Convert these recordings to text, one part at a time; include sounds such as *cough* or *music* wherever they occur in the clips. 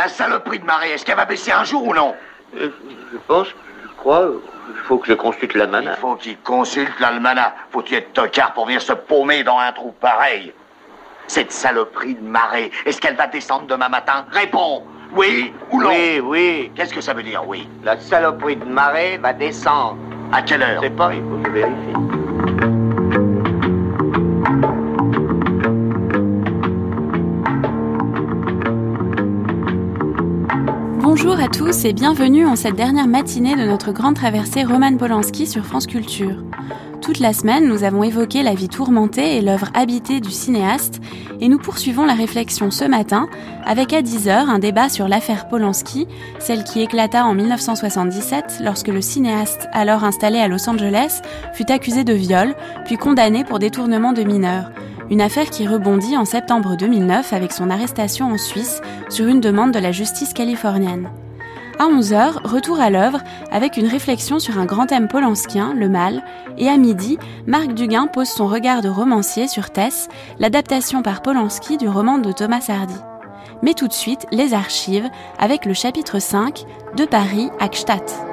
Ta saloperie de marée, est-ce qu'elle va baisser un jour ou non Euh, Je pense, je crois, il faut que je consulte l'almanach. Il faut qu'il consulte l'almanach. Faut-il être tocard pour venir se paumer dans un trou pareil Cette saloperie de marée, est-ce qu'elle va descendre demain matin Réponds Oui ou non Oui, oui, Qu'est-ce que ça veut dire, oui la saloperie de marée va descendre. À quelle heure Je sais pas, il faut que je vérifie. Tous et bienvenue en cette dernière matinée de notre grande traversée Roman Polanski sur France Culture. Toute la semaine, nous avons évoqué la vie tourmentée et l'œuvre habitée du cinéaste et nous poursuivons la réflexion ce matin avec à 10h un débat sur l'affaire Polanski, celle qui éclata en 1977 lorsque le cinéaste alors installé à Los Angeles fut accusé de viol puis condamné pour détournement de mineurs. Une affaire qui rebondit en septembre 2009 avec son arrestation en Suisse sur une demande de la justice californienne. À 11h, retour à l'œuvre avec une réflexion sur un grand thème polanskien, le mal, et à midi, Marc Duguin pose son regard de romancier sur Tess, l'adaptation par Polanski du roman de Thomas Hardy. Mais tout de suite, les archives avec le chapitre 5 de Paris à Gstaad.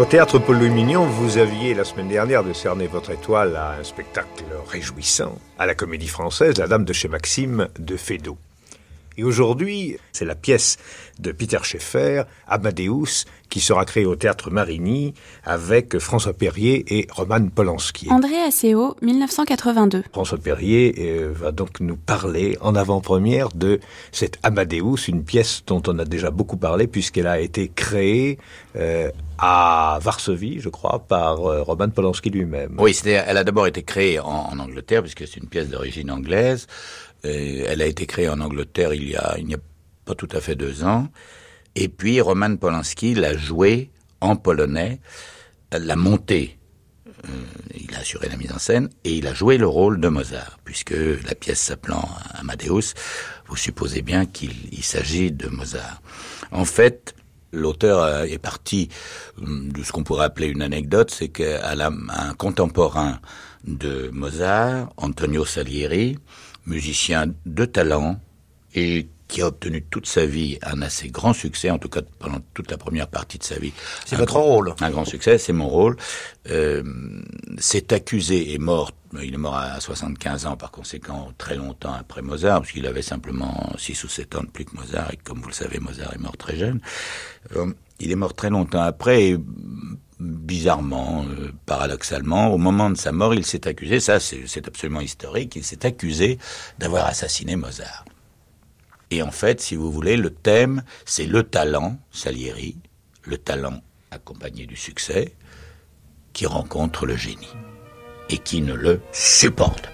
Au théâtre Paul Mignon, vous aviez la semaine dernière décerné votre étoile à un spectacle réjouissant, à la comédie française La Dame de chez Maxime de Feydeau. Et aujourd'hui, c'est la pièce de Peter Schaeffer, Amadeus, qui sera créée au théâtre Marigny avec François Perrier et Roman Polanski. André Asseo, 1982. François Perrier euh, va donc nous parler en avant-première de cette Amadeus, une pièce dont on a déjà beaucoup parlé puisqu'elle a été créée euh, à Varsovie, je crois, par euh, Roman Polanski lui-même. Oui, elle a d'abord été créée en, en Angleterre, puisque c'est une pièce d'origine anglaise. Et elle a été créée en Angleterre il y a, il n'y a pas tout à fait deux ans. Et puis, Roman Polanski l'a jouée en polonais, l'a montée. Euh, il a assuré la mise en scène et il a joué le rôle de Mozart, puisque la pièce s'appelant Amadeus, vous supposez bien qu'il il s'agit de Mozart. En fait, l'auteur euh, est parti hum, de ce qu'on pourrait appeler une anecdote, c'est qu'à un contemporain de Mozart, Antonio Salieri, musicien de talent et qui a obtenu toute sa vie un assez grand succès, en tout cas pendant toute la première partie de sa vie. C'est votre grand- rôle. Un grand succès, c'est mon rôle. Euh, c'est accusé et mort. Il est mort à 75 ans, par conséquent, très longtemps après Mozart, parce qu'il avait simplement 6 ou 7 ans de plus que Mozart, et comme vous le savez, Mozart est mort très jeune. Euh, il est mort très longtemps après, et bizarrement, euh, paradoxalement, au moment de sa mort, il s'est accusé, ça c'est absolument historique, il s'est accusé d'avoir assassiné Mozart. Et en fait, si vous voulez, le thème, c'est le talent, Salieri, le talent accompagné du succès, qui rencontre le génie et qui ne le supporte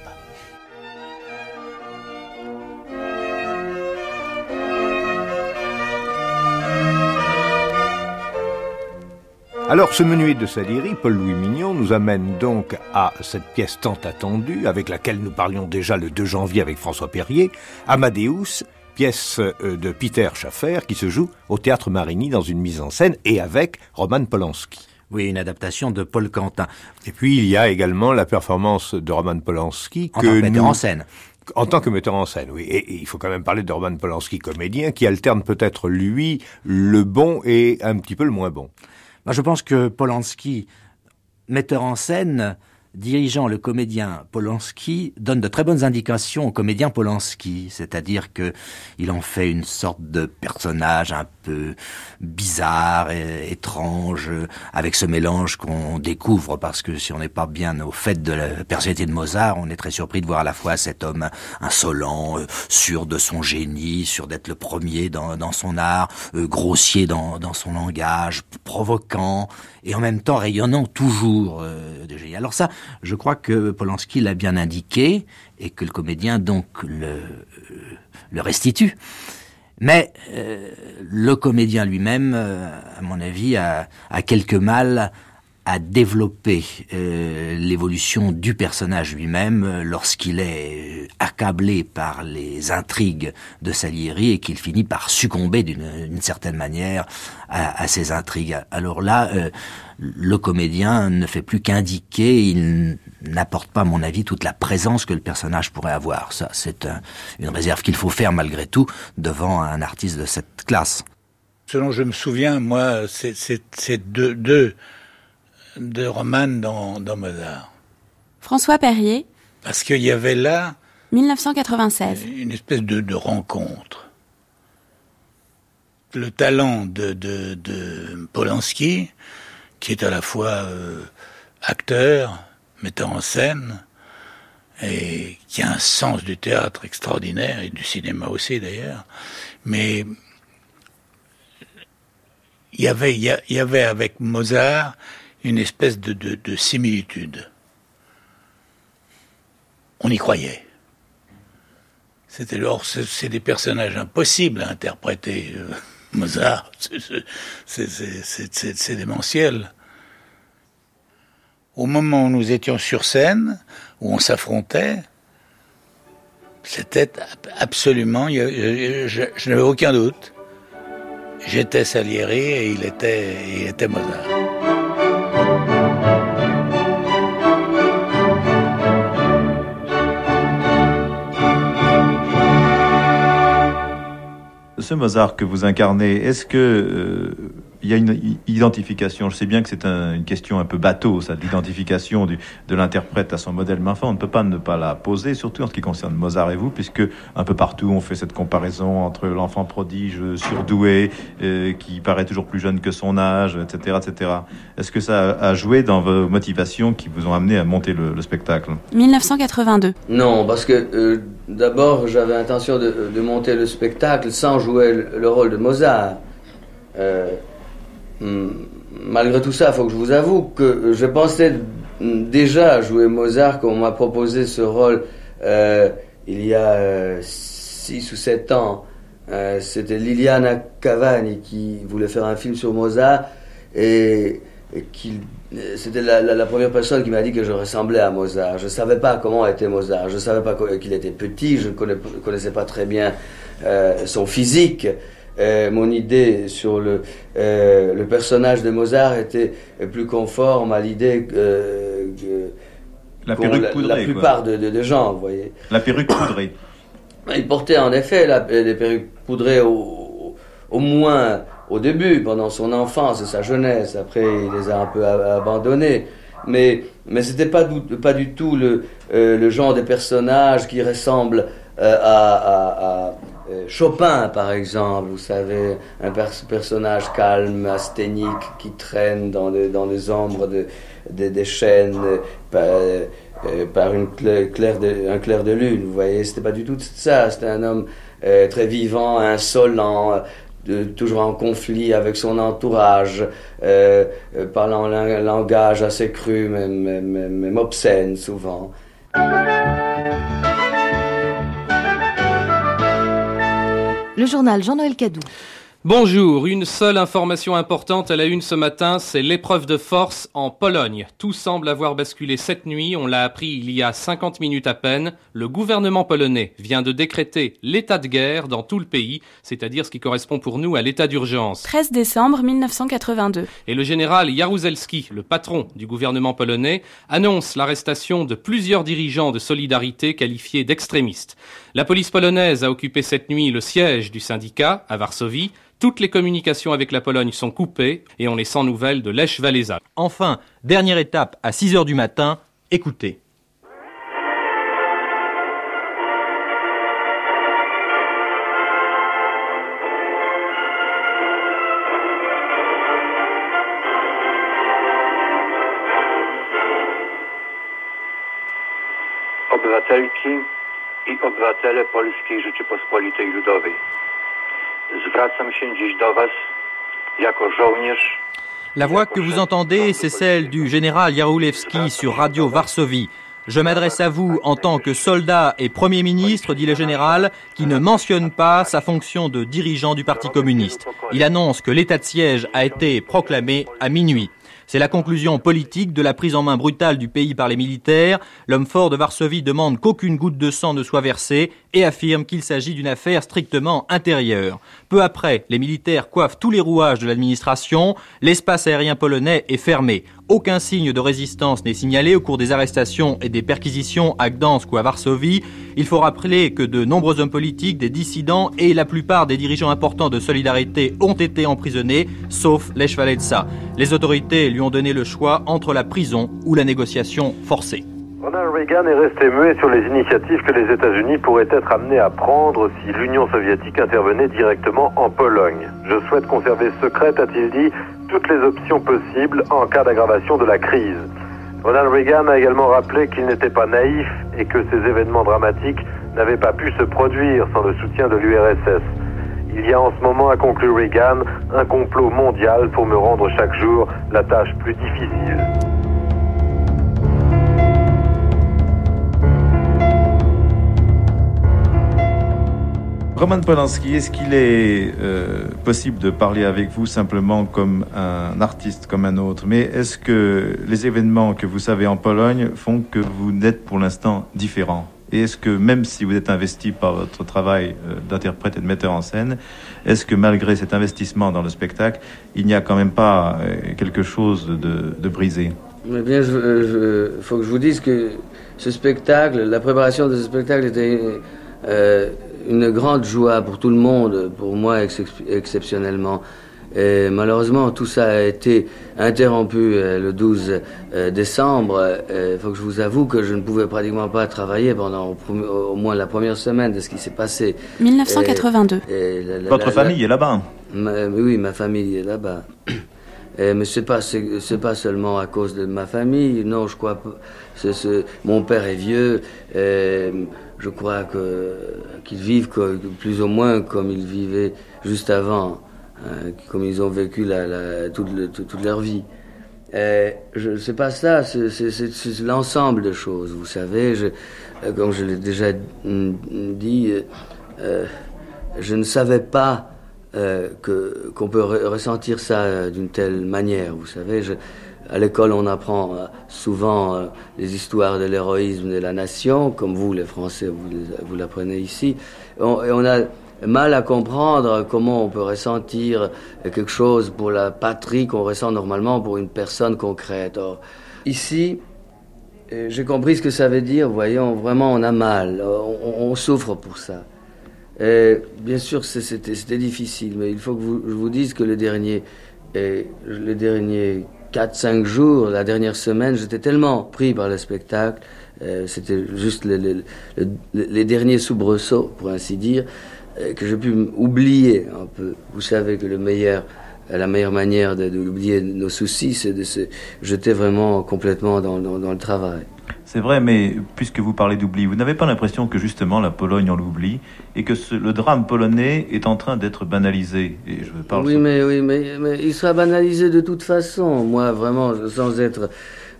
Alors, ce menuet de Salieri, Paul-Louis Mignon, nous amène donc à cette pièce tant attendue, avec laquelle nous parlions déjà le 2 janvier avec François Perrier, Amadeus, pièce euh, de Peter Schaffer, qui se joue au Théâtre Marigny dans une mise en scène et avec Roman Polanski. Oui, une adaptation de Paul Quentin. Et puis, il y a également la performance de Roman Polanski En que tant que metteur nous- en scène. En tant que metteur en scène, oui. Et, et il faut quand même parler de Roman Polanski, comédien, qui alterne peut-être, lui, le bon et un petit peu le moins bon. Moi, je pense que Polanski, metteur en scène, dirigeant le comédien Polanski, donne de très bonnes indications au comédien Polanski, c'est-à-dire que il en fait une sorte de personnage un peu bizarre et étrange, avec ce mélange qu'on découvre, parce que si on n'est pas bien au fait de la personnalité de Mozart, on est très surpris de voir à la fois cet homme insolent, euh, sûr de son génie, sûr d'être le premier dans, son art, euh, grossier dans, dans son langage, provoquant, et en même temps rayonnant toujours euh, de génie. Alors ça, je crois que Polanski l'a bien indiqué, et que le comédien donc le, restitue. Mais euh, le comédien lui-même, euh, à mon avis, a, a quelque mal à développer euh, l'évolution du personnage lui-même lorsqu'il est accablé par les intrigues de Salieri et qu'il finit par succomber d'une certaine manière à, à, ces intrigues. Alors là, euh, le comédien ne fait plus qu'indiquer, il n'apporte pas, à mon avis, toute la présence que le personnage pourrait avoir. Ça, c'est une réserve qu'il faut faire malgré tout devant un artiste de cette classe. Selon je me souviens, moi, c'est deux, deux de Roman dans, dans Mozart. François Perrier. Parce qu'il y avait là 1996. Une espèce de, de rencontre. Le talent de, de, de, Polanski, qui est à la fois euh, acteur, metteur en scène, et qui a un sens du théâtre extraordinaire, et du cinéma aussi d'ailleurs, mais il y avait, il y avait avec Mozart une espèce de, de, similitude. On y croyait. C'était c'est des personnages impossibles à interpréter. Euh, *laughs* Mozart, c'est démentiel. Au moment où nous étions sur scène, où on s'affrontait, c'était absolument, je, je n'avais aucun doute. J'étais Salieri et il était, il était Mozart. Ce Mozart que vous incarnez, est-ce que euh, il y a une identification Je sais bien que c'est une question un peu bateau, ça, de l'identification de l'interprète à son modèle, mais enfin, on ne peut pas ne pas la poser, surtout en ce qui concerne Mozart et vous, puisque un peu partout on fait cette comparaison entre l'enfant prodige surdoué, euh, qui paraît toujours plus jeune que son âge, etc., etc. Est-ce que ça a joué dans vos motivations qui vous ont amené à monter le, spectacle? 1982. Non, parce que euh, d'abord j'avais intention de, monter le spectacle sans jouer le, rôle de Mozart. Euh, malgré tout ça, il faut que je vous avoue que je pensais déjà jouer Mozart quand on m'a proposé ce rôle euh, il y a 6 euh, ou 7 ans. Euh, c'était Liliana Cavani qui voulait faire un film sur Mozart et, c'était la, première personne qui m'a dit que je ressemblais à Mozart. Je ne savais pas comment était Mozart, je ne savais pas qu'il était petit, je ne connaissais pas très bien son physique. Euh, mon idée sur le, euh, le personnage de Mozart était plus conforme à l'idée euh, que la, perruque la, plupart de, de, gens, vous voyez. La perruque poudrée. *coughs* Il portait en effet la, les perruques poudrées au, au, moins au début, pendant son enfance et sa jeunesse. Après, il les a un peu abandonnées. Mais, mais c'était pas, pas du tout le, le genre de personnage qui ressemble à, à euh, Chopin, par exemple, vous savez, un personnage calme, asthénique, qui traîne dans, dans les ombres de, des chaînes euh, euh, par, une clair, de, un clair de lune. Vous voyez, c'était pas du tout ça. C'était un homme très vivant, insolent, toujours en conflit avec son entourage, parlant un langage assez cru, même, même, même obscène souvent. Le journal Jean-Noël Cadou. Bonjour, une seule information importante à la une ce matin, c'est l'épreuve de force en Pologne. Tout semble avoir basculé cette nuit, on l'a appris il y a 50 minutes à peine. Le gouvernement polonais vient de décréter l'état de guerre dans tout le pays, c'est-à-dire ce qui correspond pour nous à l'état d'urgence. 13 décembre 1982. Et le général Jaruzelski, le patron du gouvernement polonais, annonce l'arrestation de plusieurs dirigeants de solidarité qualifiés d'extrémistes. La police polonaise a occupé cette nuit le siège du syndicat à Varsovie. Toutes les communications avec la Pologne sont coupées et on est sans nouvelles de Lech Walesa. Enfin, dernière étape à 6 heures du matin, écoutez. Obywatele Polskiej Rzeczypospolitej Ludowej. La voix que vous entendez, c'est celle du général Jaroulewski sur Radio Varsovie. Je m'adresse à vous en tant que soldat et Premier ministre, dit le général, qui ne mentionne pas sa fonction de dirigeant du Parti communiste. Il annonce que l'état de siège a été proclamé à minuit. C'est la conclusion politique de la prise en main brutale du pays par les militaires. L'homme fort de Varsovie demande qu'aucune goutte de sang ne soit versée et affirme qu'il s'agit d'une affaire strictement intérieure. Peu après, les militaires coiffent tous les rouages de l'administration. L'espace aérien polonais est fermé. Aucun signe de résistance n'est signalé au cours des arrestations et des perquisitions à Gdansk ou à Varsovie. Il faut rappeler que de nombreux hommes politiques, des dissidents et la plupart des dirigeants importants de Solidarité ont été emprisonnés, sauf Lech. Les autorités lui ont donné le choix entre la prison ou la négociation forcée. Ronald Reagan est resté muet sur les initiatives que les États-Unis pourraient être amenés à prendre si l'Union soviétique intervenait directement en Pologne. Je souhaite conserver secrète, a-t-il dit, toutes les options possibles en cas d'aggravation de la crise. Ronald Reagan a également rappelé qu'il n'était pas naïf et que ces événements dramatiques n'avaient pas pu se produire sans le soutien de l'URSS. Il y a en ce moment, a conclu Reagan, un complot mondial pour me rendre chaque jour la tâche plus difficile. Roman Polanski, est-ce qu'il est, euh, possible de parler avec vous simplement comme un artiste comme un autre? Mais est-ce que les événements que vous savez en Pologne font que vous n'êtes pour l'instant différent? Et est-ce que même si vous êtes investi par votre travail euh, d'interprète et de metteur en scène, est-ce que malgré cet investissement dans le spectacle, il n'y a quand même pas euh, quelque chose de, brisé? Mais bien, il faut que je vous dise que ce spectacle, la préparation de ce spectacle était une grande joie pour tout le monde, pour moi ex exceptionnellement. Et malheureusement, tout ça a été interrompu euh, le 12 euh, décembre. Il faut que je vous avoue que je ne pouvais pratiquement pas travailler pendant au, moins la première semaine de ce qui s'est passé. 1982. Et, Votre famille est là-bas Oui, ma famille est là-bas. mais c'est pas c'est pas seulement à cause de ma famille. Non, je crois. c'est mon père est vieux. Et, je crois que qu'ils vivent plus ou moins comme ils vivaient juste avant, hein, comme ils ont vécu la, toute, toute, leur vie. je sais pas ça, c'est l'ensemble de choses. Vous savez, je, comme je l'ai déjà dit, euh, je ne savais pas euh, qu'on peut ressentir ça d'une telle manière. Vous savez, à l'école, on apprend euh, souvent euh, les histoires de l'héroïsme de la nation, comme vous, les Français, vous, l'apprenez ici. et on a mal à comprendre comment on peut ressentir quelque chose pour la patrie qu'on ressent normalement pour une personne concrète. Ici, euh, j'ai compris ce que ça veut dire. Voyons, vraiment, on a mal, on, souffre pour ça. Bien sûr, c'était difficile, mais il faut que je vous dise que le dernier, le dernier 4-5 jours, la dernière semaine, j'étais tellement pris par le spectacle, euh, c'était juste les derniers soubresauts, pour ainsi dire, euh, que j'ai pu oublier un peu. Vous savez que meilleur, la meilleure manière d'oublier nos soucis, c'est de se jeter vraiment complètement dans le travail. C'est vrai, mais puisque vous parlez d'oubli, vous n'avez pas l'impression que justement la Pologne en oublie et que le drame polonais est en train d'être banalisé et je parle Oui, mais, oui mais, il sera banalisé de toute façon. Moi, vraiment, sans être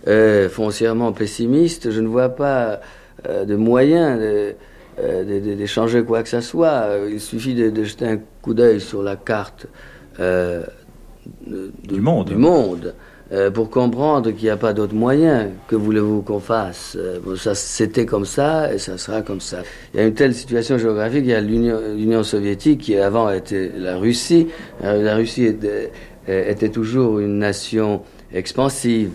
euh, foncièrement pessimiste, je ne vois pas euh, de moyen euh, d'échanger quoi que ce soit. Il suffit de, jeter un coup d'œil sur la carte du monde. Du monde. Euh, pour comprendre qu'il n'y a pas d'autre moyen. Que voulez-vous qu'on fasse euh, Ça, c'était comme ça et ça sera comme ça. Il y a une telle situation géographique. Il y a l'Union soviétique qui avant était la Russie. Euh, la Russie était, toujours une nation expansive.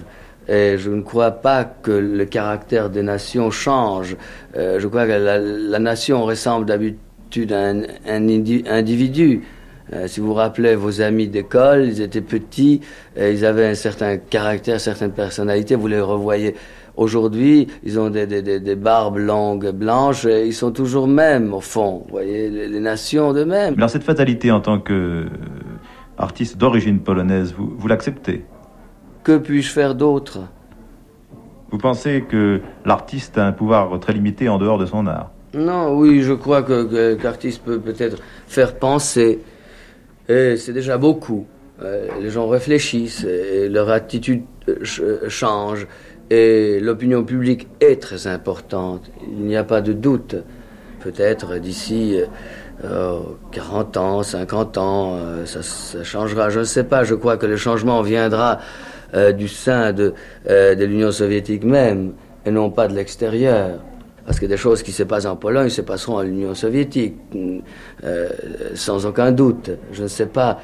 Et je ne crois pas que le caractère des nations change. je crois que la, nation ressemble d'habitude à un individu. Euh, si vous vous rappelez vos amis d'école, ils étaient petits, ils avaient un certain caractère, certaines personnalités, vous les revoyez aujourd'hui, ils ont des, des, des, barbes longues blanches, et ils sont toujours mêmes au fond, vous voyez, les, nations de même. Alors cette fatalité en tant qu'artiste d'origine polonaise, vous, vous l'acceptez? Que puis-je faire d'autre? Vous pensez que l'artiste a un pouvoir très limité en dehors de son art? Non, oui, je crois que, l'artiste peut peut-être faire penser, et c'est déjà beaucoup. Euh, les gens réfléchissent et leur attitude euh, change. Et l'opinion publique est très importante. Il n'y a pas de doute. Peut-être d'ici 40 euh, ans, 50 ans, ça, changera. Je ne sais pas. Je crois que le changement viendra du sein de l'Union soviétique même, et non pas de l'extérieur. Parce que des choses qui se passent en Pologne se passeront en Union soviétique, sans aucun doute. Je ne sais pas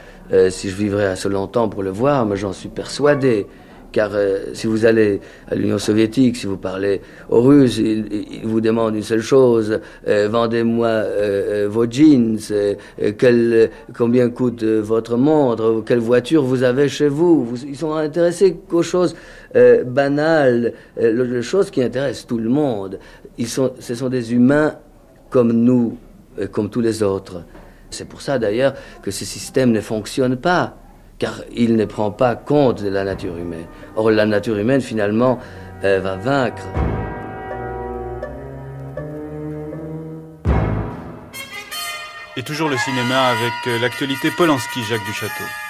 si je vivrai assez longtemps pour le voir, mais j'en suis persuadé. Car euh, si vous allez à l'Union soviétique, si vous parlez aux Russes, ils, vous demandent une seule chose euh, vendez-moi euh, vos jeans, combien coûte votre montre, quelle voiture vous avez chez vous. ils sont intéressés qu'aux choses banales, les choses qui intéressent tout le monde. Ils sont, ce sont des humains comme nous, comme tous les autres. C'est pour ça d'ailleurs que ce système ne fonctionne pas car il ne prend pas compte de la nature humaine. Or, la nature humaine, finalement, va vaincre. Et toujours le cinéma avec euh, l'actualité Polanski, Jacques Duchâteau.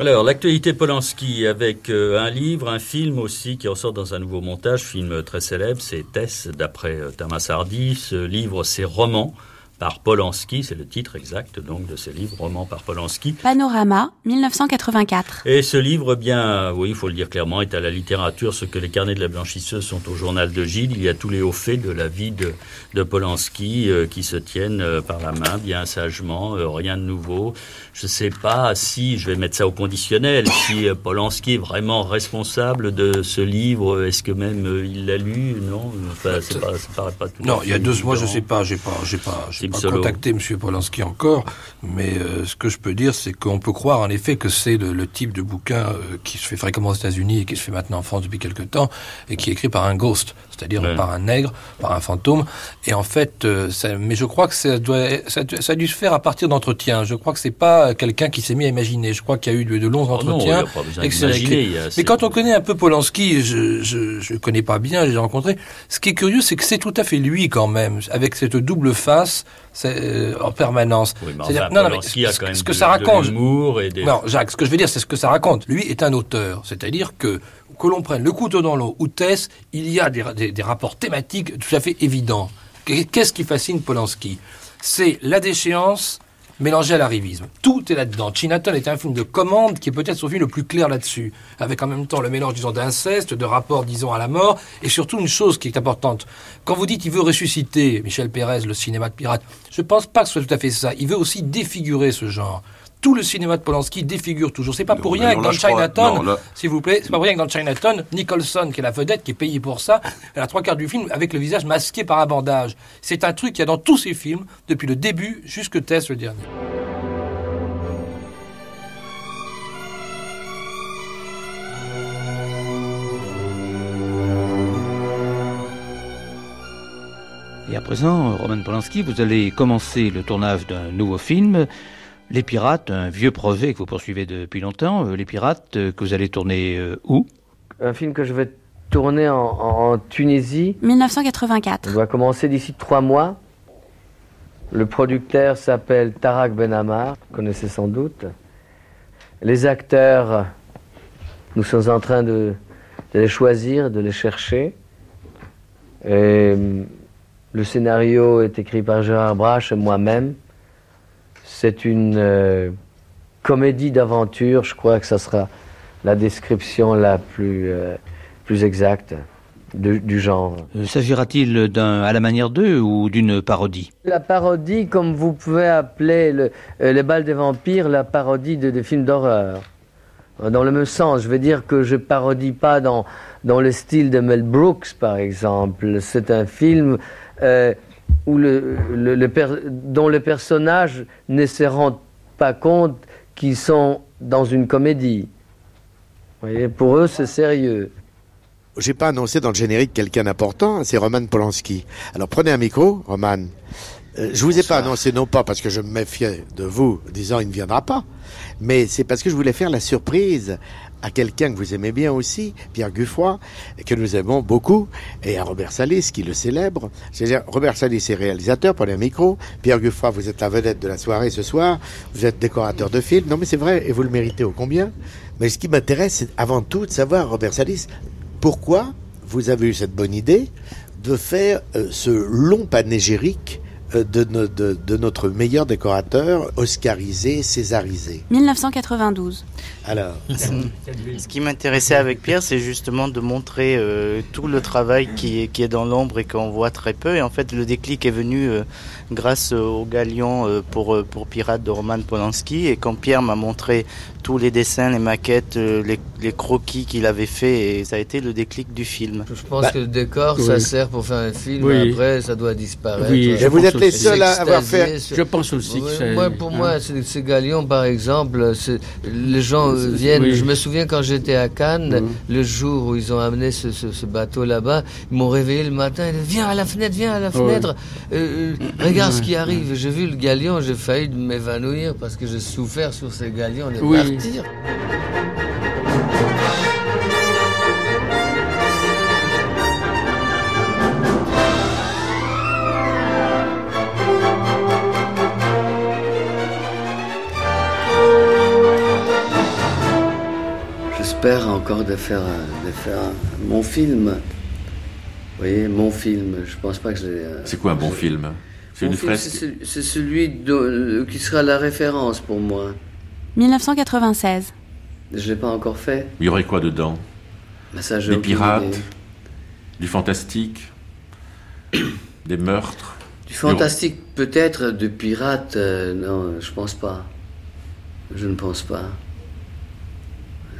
Alors, l'actualité Polanski avec euh, un livre, un film aussi qui ressort dans un nouveau montage, film très célèbre, c'est Tess d'après euh, Thomas Hardy. Ce livre, c'est roman par Polanski, c'est le titre exact donc de ce livre, roman par Polanski. Panorama, 1984. Et ce livre, bien, oui, il faut le dire clairement, est à la littérature ce que les carnets de la blanchisseuse sont au journal de Gilles. Il y a tous les hauts faits de la vie de, de Polanski euh, qui se tiennent euh, par la main, bien sagement, euh, rien de nouveau. Je ne sais pas si, je vais mettre ça au conditionnel, si Polanski est vraiment responsable de ce livre. Est-ce que même il l'a lu? Non, enfin, pas, ça paraît pas tout. Non, il y a deux mois, je sais pas, j'ai pas, j'ai pas, pas contacté M. Polanski encore, mais euh, ce que je peux dire, c'est qu'on peut croire en effet que c'est le, type de bouquin euh, qui se fait fréquemment aux États-Unis et qui se fait maintenant en France depuis quelque temps, et qui est écrit par un ghost, c'est-à-dire par un nègre, par un fantôme. Et en fait, euh, mais je crois que ça, doit, ça, a dû se faire à partir d'entretiens. Je crois que c'est pas quelqu'un qui s'est mis à imaginer. Je crois qu'il y a eu de, longs oh entretiens. mais quand on connaît un peu Polanski, je, je, je connais pas bien, j'ai rencontré. Ce qui est curieux, c'est que c'est tout à fait lui quand même, avec cette double face euh, en permanence. Oui, non, non, mais ce, que ça raconte. Et des... Non, Jacques, ce que je veux dire, c'est ce que ça raconte. Lui est un auteur, c'est-à-dire que que l'on prenne le couteau dans l'eau ou Tess, il y a des, des rapports thématiques tout à fait évidents. Qu'est-ce qui fascine Polanski? C'est la déchéance mélangé à l'arrivisme. Tout est là-dedans. Chinatown est un film de commande qui est peut-être son film le plus clair là-dessus, avec en même temps le mélange, disons, d'inceste, de rapport, disons, à la mort, et surtout une chose qui est importante. Quand vous dites qu'il veut ressusciter Michel Pérez, le cinéma de pirate, je pense pas que ce soit tout à fait ça. Il veut aussi défigurer ce genre tout le cinéma de Polanski défigure toujours. C'est pas pour rien que dans Chinatown, s'il vous plaît, c'est pas pour rien que dans Chinatown, Nicholson, qui est la vedette, qui est payée pour ça, *laughs* elle a trois quarts du film avec le visage masqué par un bandage. C'est un truc qu'il y a dans tous ses films, depuis le début jusque Tess le dernier. Et à présent, Roman Polanski, vous allez commencer le tournage d'un nouveau film. Les Pirates, un vieux projet que vous poursuivez depuis longtemps. Euh, les Pirates, euh, que vous allez tourner euh, où? Un film que je vais tourner en, Tunisie. 1984. On va commencer d'ici trois mois. Le producteur s'appelle Tarak Benamar, vous connaissez sans doute. Les acteurs, nous sommes en train de, de les choisir, de les chercher. Et, le scénario est écrit par Gérard Brache et moi-même. C'est une euh, comédie d'aventure, je crois que ça sera la description la plus, euh, plus exacte du genre. Euh, s'agira-t-il d'un à la manière d'eux ou d'une parodie? La parodie, comme vous pouvez appeler le, Les balles des vampires, la parodie de, des films d'horreur. Dans le même sens, je veux dire que je parodie pas dans, dans le style de Mel Brooks, par exemple. C'est un film où le, dont les personnages ne se rendent pas compte qu'ils sont dans une comédie. voyez, pour eux, c'est sérieux. J'ai pas annoncé dans le générique quelqu'un d'important, c'est Roman Polanski. Alors prenez un micro, Roman. Euh, je vous ai pas annoncé non pas parce que je me méfiais de vous, disant il ne viendra pas, mais c'est parce que je voulais faire la surprise à quelqu'un que vous aimez bien aussi, Pierre Guffroy, que nous aimons beaucoup, et à Robert Salis, qui le célèbre. C'est-à-dire, Robert Salis est réalisateur, prenez un micro. Pierre Guffroy, vous êtes la vedette de la soirée ce soir. Vous êtes décorateur de films. Non, mais c'est vrai, et vous le méritez au combien? Mais ce qui m'intéresse, c'est avant tout de savoir, Robert Salis, pourquoi vous avez eu cette bonne idée de faire euh, ce long panégyrique euh, de- de notre meilleur décorateur, oscarisé, césarisé 1992. Alors, *laughs* Ce qui m'intéressait avec Pierre, c'est justement de montrer euh, tout le travail qui est, qui est dans l'ombre et qu'on voit très peu. Et en fait, le déclic est venu euh, grâce au Galion euh, pour, euh, pour Pirates de Roman Polanski. Et quand Pierre m'a montré tous les dessins, les maquettes, euh, les, les croquis qu'il avait fait, et ça a été le déclic du film. Je pense que le décor, ça sert pour faire un film, Oui. après ça doit disparaître. Oui, Et vous êtes les seuls à avoir fait- Je pense aussi que Ouais, c'est- Moi, pour hein. moi, ces, ces galions, par exemple, c'est- les gens euh, viennent. Oui. Je me souviens quand j'étais à Cannes, le jour où ils ont amené ce, ce- ce bateau là-bas, ils m'ont réveillé le matin. Ils disaient, viens à la fenêtre, viens à la fenêtre. Euh, euh, regarde ce qui arrive. J'ai vu le galion, j'ai failli m'évanouir parce que j'ai souffert sur ces galions de Oui. partir. J'espère encore de faire, un- de faire mon film. Vous voyez, mon film. Je pense pas que je l'ai. euh, C'est quoi un bon film? C'est une film, fresque? c'est celui- de- qui sera la référence pour moi. 1996. Je l'ai pas encore fait. Il y aurait quoi dedans? Mais ça, Des pirates? idée. Du fantastique? Des meurtres? Du fantastique, peut-être, de pirate, euh, non, je pense pas. Je ne pense pas.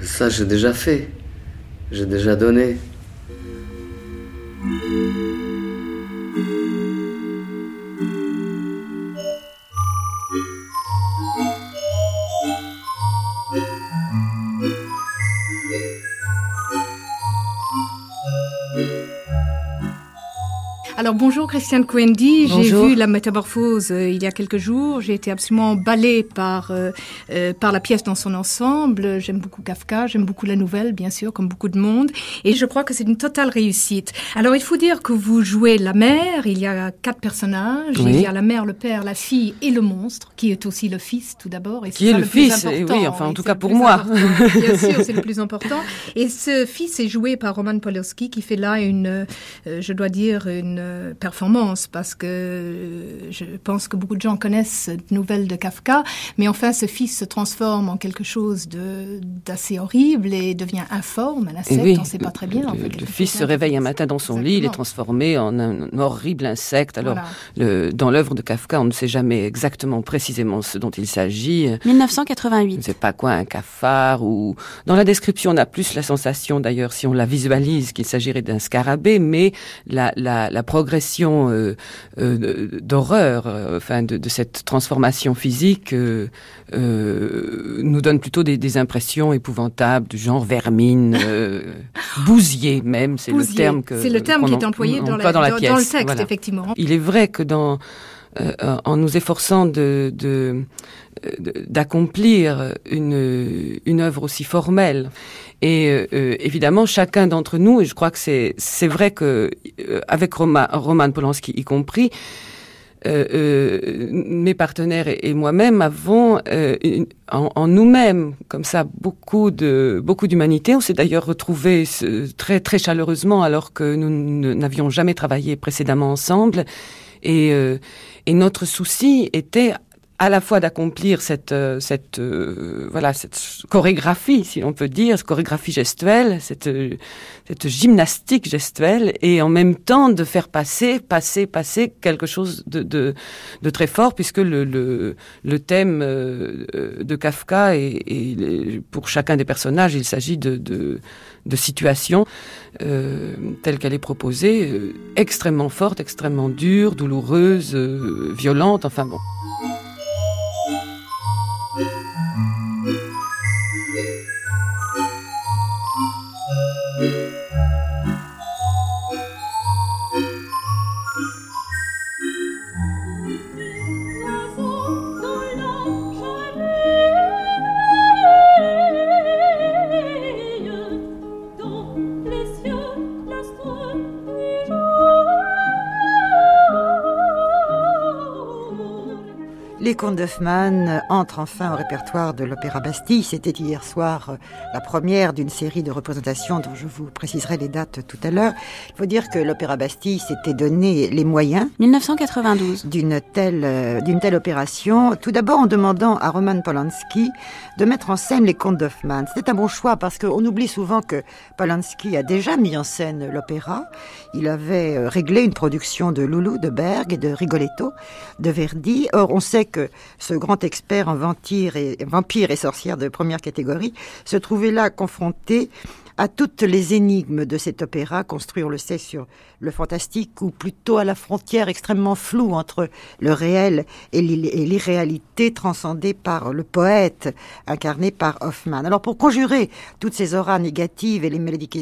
Ça, j'ai déjà fait. J'ai déjà donné. Alors bonjour Christiane Coendi, j'ai vu la métamorphose euh, il y a quelques jours, j'ai été absolument emballée par, euh, euh, par la pièce dans son ensemble, j'aime beaucoup Kafka, j'aime beaucoup la nouvelle bien sûr, comme beaucoup de monde, et je crois que c'est une totale réussite. Alors il faut dire que vous jouez la mère, il y a quatre personnages, Oui. il y a la mère, le père, la fille et le monstre, qui est aussi le fils tout d'abord. et Qui est le fils, et important, oui, enfin, en tout cas pour moi. *laughs* Bien sûr, c'est le plus important. Et ce fils est joué par Roman Polanski qui fait là une, euh, je dois dire, une euh, performance parce que euh, je pense que beaucoup de gens connaissent cette nouvelle de Kafka, mais enfin ce fils se transforme en quelque chose de d'assez horrible et devient informe, un Et insecte, oui, on ne sait pas très bien. en fait, le, le fils se réveille un matin dans son lit, il est transformé en un, un horrible insecte. Alors, Voilà. le- dans l'œuvre de Kafka, on ne sait jamais exactement précisément ce dont il s'agit. 1988. Je ne sais pas quoi, un cafard ou... Dans la description, on a plus la sensation, d'ailleurs, si on la visualise, qu'il s'agirait d'un scarabée, mais la, la, la progression euh, euh, d'horreur, euh, enfin, de, de cette transformation physique, nous donne plutôt des, des impressions épouvantables, du genre vermine, *laughs* bousier même, c'est le terme que C'est le terme qui est employé dans la- la dans- dans le texte, Voilà. effectivement. Il est vrai que dans en nous efforçant d'accomplir une, œuvre aussi formelle. Et euh, euh, évidemment, chacun d'entre nous, et je crois que c'est, vrai que euh, avec Roma, Roman Polanski y compris, euh, euh, mes partenaires et, moi-même avons euh, en, nous-mêmes comme ça beaucoup d'humanité. On s'est d'ailleurs retrouvés très très chaleureusement alors que nous n'avions jamais travaillé précédemment ensemble. Et, euh, et notre souci était à la fois d'accomplir cette euh, cette euh, voilà cette chorégraphie si l'on peut dire cette chorégraphie gestuelle cette euh, cette gymnastique gestuelle et en même temps de faire passer passer passer quelque chose de de, de très fort puisque le le, le thème euh, de Kafka et, et pour chacun des personnages il s'agit de, de de situations euh, telle qu'elle est proposée euh, extrêmement forte extrêmement dure douloureuse violente enfin bon Yeah. Les contes d'Hoffmann entrent enfin au répertoire de l'Opéra Bastille. C'était hier soir euh, la première d'une série de représentations dont je vous préciserai les dates tout à l'heure. Il faut dire que l'Opéra Bastille s'était donné les moyens 1992 d'une telle, euh, d'une telle opération. Tout d'abord en demandant à Roman Polanski de mettre en scène les contes d'Hoffmann. C'était un bon choix parce qu'on oublie souvent que Polanski a déjà mis en scène l'opéra. Il avait euh, réglé une production de Loulou, de Berg et de Rigoletto, de Verdi. Or, on sait que ce grand expert en et, vampire et sorcière de première catégorie se trouvait là confronté à toutes les énigmes de cet opéra, construit, on le sait, sur le fantastique, ou plutôt à la frontière extrêmement floue entre le réel et l'irréalité transcendée par le poète, incarné par Hoffmann. Alors pour conjurer toutes ces auras négatives et les,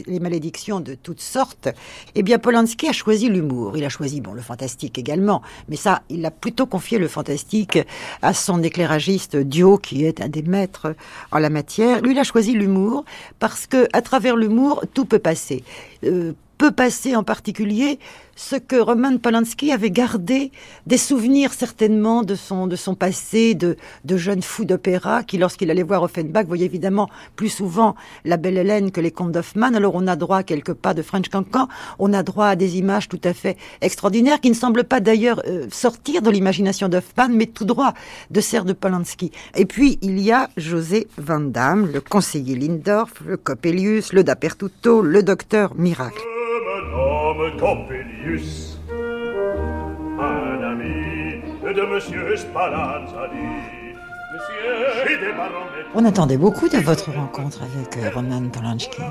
les malédictions de toutes sortes, eh bien Polanski a choisi l'humour. Il a choisi, bon, le fantastique également, mais ça, il a plutôt confié le fantastique à son éclairagiste Dio, qui est un des maîtres en la matière. Lui, il a choisi l'humour parce que, à travers l'humour, tout peut passer. Euh, peut passer en particulier ce que Roman Polanski avait gardé des souvenirs certainement de son, de son passé de, de jeune fou d'opéra qui, lorsqu'il allait voir Offenbach, voyait évidemment plus souvent la belle Hélène que les contes d'Hoffmann. Alors on a droit à quelques pas de French Cancan, on a droit à des images tout à fait extraordinaires qui ne semblent pas d'ailleurs euh, sortir de l'imagination d'Hoffmann, mais tout droit de Serre de Polanski. Et puis il y a José Van Damme, le conseiller Lindorf, le Coppelius, le Dapertuto, le docteur Miracle. Coppelius, un ami de Monsieur Spallanzani. On attendait beaucoup de votre rencontre avec euh, Roman Polanski.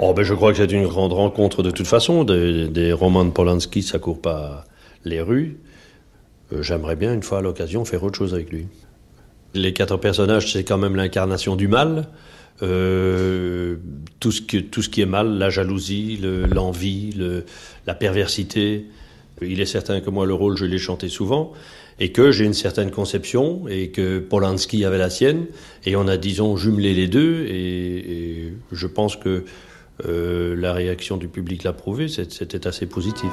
Oh, ben je crois que c'est une grande rencontre de toute façon. Des, des Roman Polanski, ça court pas les rues. Euh, j'aimerais bien, une fois à l'occasion, faire autre chose avec lui. Les quatre personnages, c'est quand même l'incarnation du mal. Euh, tout, ce qui, tout ce qui est mal, la jalousie, l'envie, la perversité. Il est certain que moi, le rôle, je l'ai chanté souvent, et que j'ai une certaine conception, et que Polanski avait la sienne, et on a, disons, jumelé les deux, et, je pense que euh, la réaction du public l'a prouvé, c'était assez positif.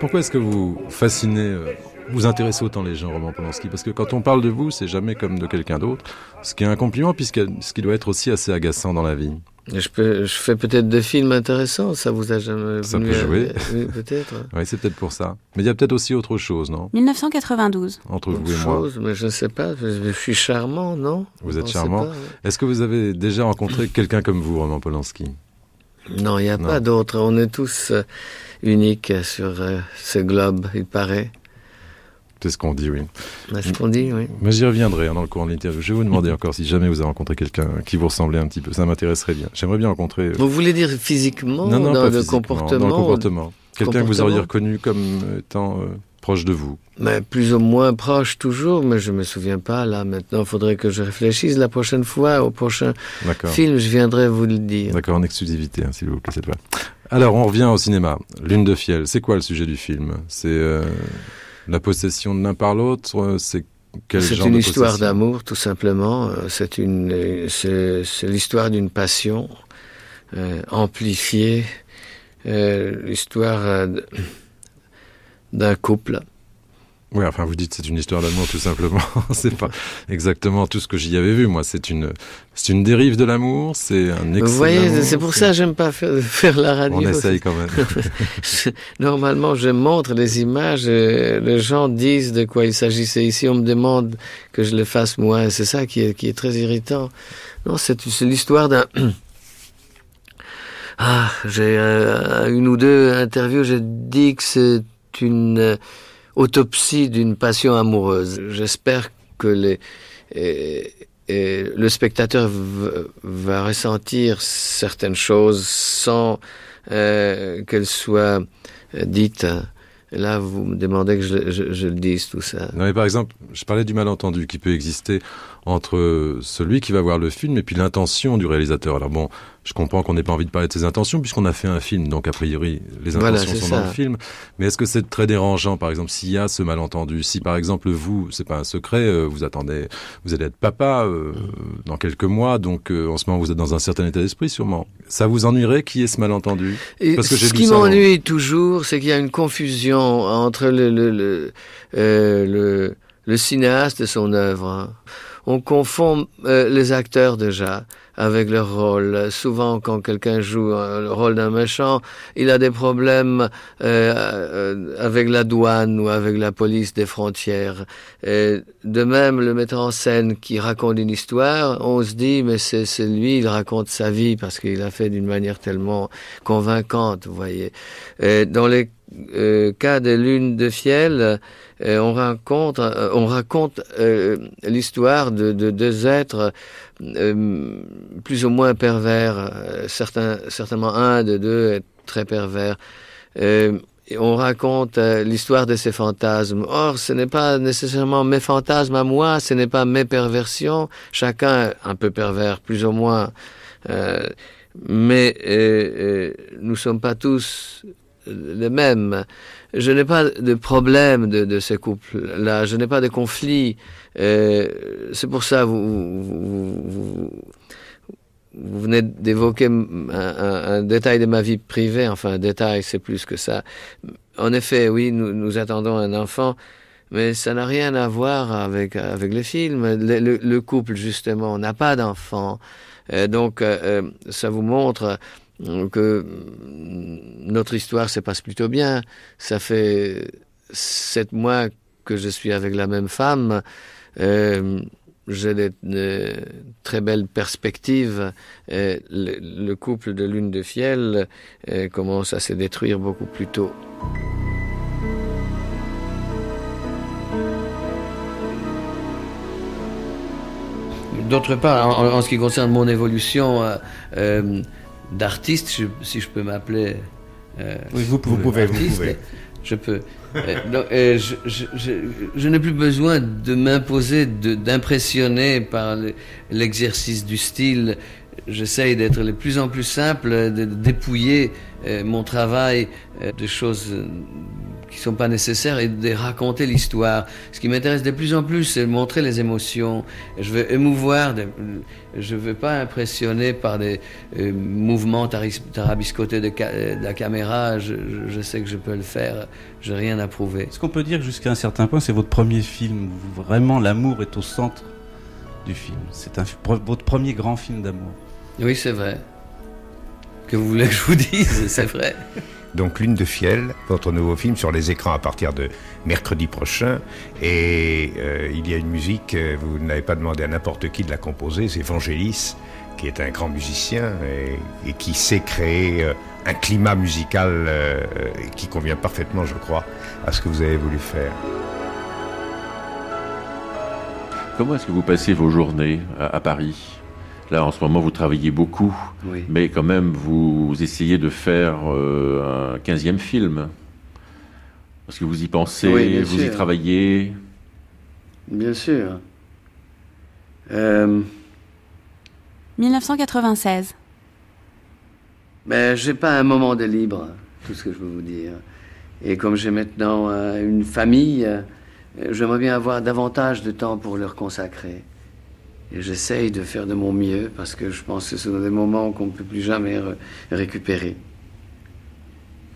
Pourquoi est-ce que vous fascinez, euh, vous intéressez autant les gens, Roman Polanski? Parce que quand on parle de vous, c'est jamais comme de quelqu'un d'autre, ce qui est un compliment, puisque ce qui doit être aussi assez agaçant dans la vie. Je, peux, je fais peut-être des films intéressants, ça vous a jamais Ça peut jouer. *laughs* Oui, peut-être. oui, c'est peut-être pour ça. Mais il y a peut-être aussi autre chose, non? 1992. Entre autre vous et moi. chose, mais je ne sais pas, je suis charmant, non? Vous êtes charmant. Est-ce que vous avez déjà rencontré quelqu'un comme vous, Roman Polanski? Non, il n'y a pas d'autre. On est tous euh, uniques sur euh, ce globe, il paraît. C'est ce qu'on dit, oui. C'est ce qu'on dit, oui. Mais j'y reviendrai hein, dans le courant de l'interview. Je vais vous demander encore si jamais vous avez rencontré quelqu'un qui vous ressemblait un petit peu. Ça m'intéresserait bien. J'aimerais bien rencontrer. Euh, vous voulez dire physiquement Non, non, dans pas le physiquement, comportement Dans le comportement. Quelqu'un que vous auriez reconnu comme étant euh, proche de vous. Mais plus ou moins proche toujours, mais je me souviens pas là maintenant. Il faudrait que je réfléchisse la prochaine fois au prochain film. Je viendrai vous le dire. D'accord, en exclusivité, hein, s'il vous plaît cette fois. Alors, on revient au cinéma. Lune de fiel. C'est quoi le sujet du film? C'est euh, la possession de l'un par l'autre. euh, C'est quel C'est une histoire d'amour, tout simplement. Euh, C'est une, c'est l'histoire d'une passion euh, amplifiée, euh, l'histoire euh, d'un couple. Oui, enfin, vous dites c'est une histoire d'amour tout simplement. *laughs* c'est pas exactement tout ce que j'y avais vu. Moi, c'est une, c'est une dérive de l'amour. C'est un excès Vous voyez, c'est pour ça que j'aime pas faire, *laughs* faire la radio. On essaye quand même. *laughs* Normalement, je montre les images, et les gens disent de quoi il s'agissait. Ici, on me demande que je le fasse moi, c'est ça qui est, qui est très irritant. Non, c'est c'est l'histoire d'un... *clears throat* Ah, j'ai euh, une ou deux interviews, j'ai dit que c'est une euh, autopsie d'une passion amoureuse. J'espère que les, et- et le spectateur va ressentir certaines choses sans euh, qu'elles soient euh, dites. Là, vous me demandez que je, je- je le dise, tout ça. Non, mais par exemple, je parlais du malentendu qui peut exister entre celui qui va voir le film et puis l'intention du réalisateur. Alors bon, Je comprends qu'on n'ait pas envie de parler de ses intentions puisqu'on a fait un film, donc a priori les intentions sont dans ça. le film. Mais est-ce que c'est très dérangeant, par exemple, s'il y a ce malentendu? Si par exemple vous, c'est pas un secret, euh, vous attendez, vous allez être papa euh, dans quelques mois, donc euh, en ce moment vous êtes dans un certain état d'esprit sûrement. Ça vous ennuierait qui est ce malentendu? Et Parce que j'ai ce qui dans- m'ennuie toujours, c'est qu'il y a une confusion entre le, le, le, euh, le, le cinéaste et son œuvre. hein. On confond euh, les acteurs déjà avec leur rôle. Souvent, quand quelqu'un joue euh, le rôle d'un méchant, il a des problèmes euh, euh, avec la douane ou avec la police des frontières. Et de même, le metteur en scène qui raconte une histoire, on se dit, mais c'est lui, il raconte sa vie parce qu'il a fait d'une manière tellement convaincante, vous voyez. Dans les euh, cas de lune de fiel, euh, on raconte, euh, on raconte l'histoire de, de deux êtres plus ou moins pervers. Certainement un de deux est très pervers. On raconte l'histoire de ces fantasmes. Or, ce n'est pas nécessairement mes fantasmes à moi, ce n'est pas mes perversions. Chacun un peu pervers, plus ou moins. Mais nous sommes pas tous les mêmes. Je n'ai pas de problème de, de ces couples-là. Je n'ai pas de conflit. Euh, c'est pour ça vous, vous, venez d'évoquer un, détail de ma vie privée. Enfin, un détail, c'est plus que ça. En effet, oui, nous, attendons un enfant. Mais ça n'a rien à voir avec, avec le film. Le, le- le couple, justement, n'a pas d'enfant. Euh, donc, euh, ça vous montre que mm, notre histoire se passe plutôt bien. Ça fait sept mois que je suis avec la même femme. Euh, j'ai des, de très belles perspectives. Euh, le, le couple de lune de fiel euh, commence à se détruire beaucoup plus tôt. D'autre part, en, ce qui concerne mon évolution euh, euh, d'artiste, si je peux m'appeler. euh, Oui, vous pouvez, vous pouvez, vous artiste, pouvez. Je peux. Euh, donc, euh, je je, je, je n'ai plus besoin de m'imposer, de- d'impressionner par le- l'exercice du style. J'essaye d'être le plus en plus simple, de de dépouiller euh, mon travail de choses qui sont pas nécessaires et de raconter l'histoire. Ce qui m'intéresse de plus en plus, c'est de montrer les émotions. Je veux émouvoir, de- je veux pas impressionner par des euh, mouvements tarabiscotés de, la caméra. Je, je- je sais que je peux le faire. J'ai rien à prouver. Ce qu'on peut dire jusqu'à un certain point, c'est votre premier film où vraiment l'amour est au centre du film? C'est votre premier grand film d'amour. Oui, c'est vrai. Que vous voulez que je vous dise, c'est vrai. *laughs* Donc Lune de Fiel, votre nouveau film sur les écrans à partir de mercredi prochain. Et euh, il y a une musique, euh, vous n'avez pas demandé à n'importe qui de la composer, c'est Vangelis, qui est un grand musicien et, qui sait créer euh, un climat musical qui convient parfaitement, je crois, à ce que vous avez voulu faire. Comment est-ce que vous passez vos journées à Paris? Là, en ce moment, vous travaillez beaucoup, Oui. mais quand même, vous essayez de faire euh, un 15e film. Parce que vous y pensez, Oui, vous y travaillez. Bien sûr. Euh, 1996. ben, j'ai pas un moment de libre, tout ce que je veux vous dire. Et comme j'ai maintenant euh, une famille, euh, j'aimerais bien avoir davantage de temps pour leur consacrer. Et j'essaye de faire de mon mieux parce que je pense que ce sont des moments qu'on ne peut plus jamais re- récupérer.